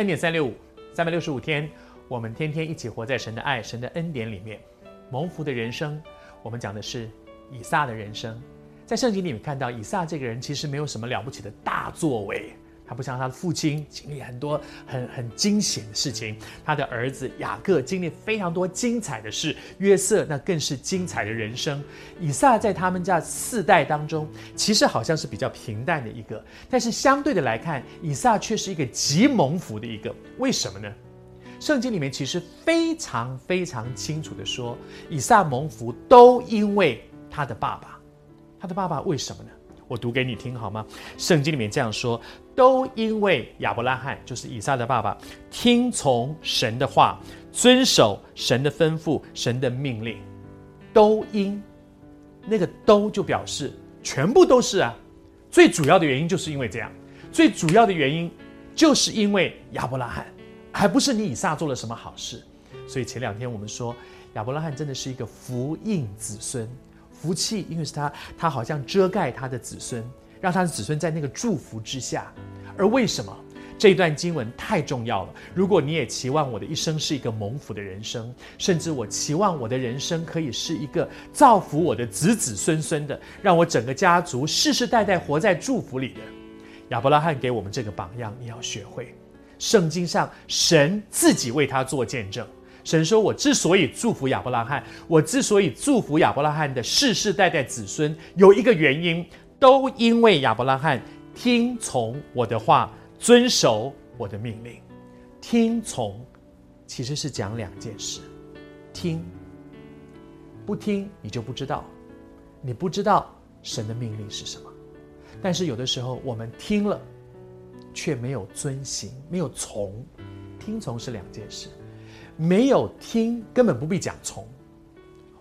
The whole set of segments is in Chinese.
恩典三六五，三百六十五天，我们天天一起活在神的爱、神的恩典里面，蒙福的人生。我们讲的是以撒的人生，在圣经里面看到以撒这个人其实没有什么了不起的大作为。他不像他的父亲经历很多很很惊险的事情，他的儿子雅各经历非常多精彩的事，约瑟那更是精彩的人生。以撒在他们家四代当中，其实好像是比较平淡的一个，但是相对的来看，以撒却是一个极蒙福的一个。为什么呢？圣经里面其实非常非常清楚的说，以撒蒙福都因为他的爸爸，他的爸爸为什么呢？我读给你听好吗？圣经里面这样说：都因为亚伯拉罕，就是以撒的爸爸，听从神的话，遵守神的吩咐、神的命令，都因那个都就表示全部都是啊。最主要的原因就是因为这样，最主要的原因就是因为亚伯拉罕，还不是你以撒做了什么好事。所以前两天我们说，亚伯拉罕真的是一个福荫子孙。福气，因为是他，他好像遮盖他的子孙，让他的子孙在那个祝福之下。而为什么这一段经文太重要了？如果你也期望我的一生是一个蒙福的人生，甚至我期望我的人生可以是一个造福我的子子孙孙的，让我整个家族世世代代活在祝福里的，亚伯拉罕给我们这个榜样，你要学会。圣经上神自己为他做见证。神说：“我之所以祝福亚伯拉罕，我之所以祝福亚伯拉罕的世世代代子孙，有一个原因，都因为亚伯拉罕听从我的话，遵守我的命令。听从其实是讲两件事：听，不听你就不知道，你不知道神的命令是什么。但是有的时候我们听了，却没有遵行，没有从。听从是两件事。”没有听，根本不必讲从。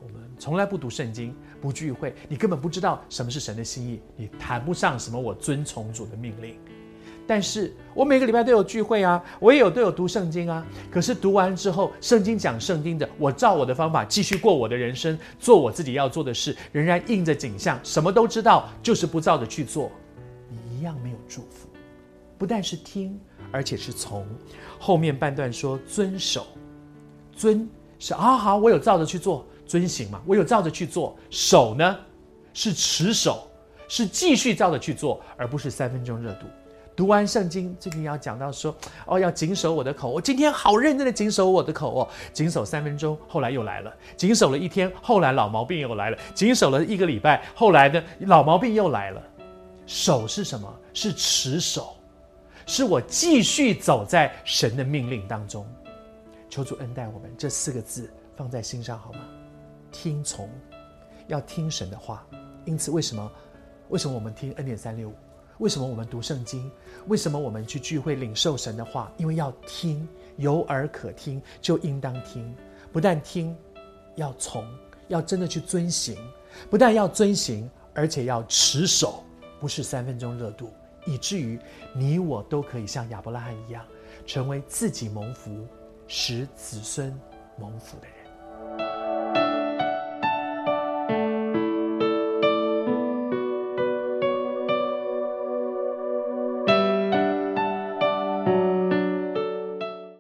我们从来不读圣经，不聚会，你根本不知道什么是神的心意，你谈不上什么我遵从主的命令。但是我每个礼拜都有聚会啊，我也有都有读圣经啊。可是读完之后，圣经讲圣经的，我照我的方法继续过我的人生，做我自己要做的事，仍然应着景象，什么都知道，就是不照着去做，你一样没有祝福。不但是听，而且是从。后面半段说遵守。遵是啊，好，我有照着去做，遵行嘛，我有照着去做。守呢，是持守，是继续照着去做，而不是三分钟热度。读完圣经，这里要讲到说，哦，要谨守我的口。我今天好认真的谨守我的口哦，谨守三分钟，后来又来了；谨守了一天，后来老毛病又来了；谨守了一个礼拜，后来呢，老毛病又来了。守是什么？是持守，是我继续走在神的命令当中。求主恩待我们，这四个字放在心上好吗？听从，要听神的话。因此，为什么？为什么我们听恩典三六五？为什么我们读圣经？为什么我们去聚会领受神的话？因为要听，有耳可听，就应当听。不但听，要从，要真的去遵行。不但要遵行，而且要持守，不是三分钟热度，以至于你我都可以像亚伯拉罕一样，成为自己蒙福。使子孙蒙福的人。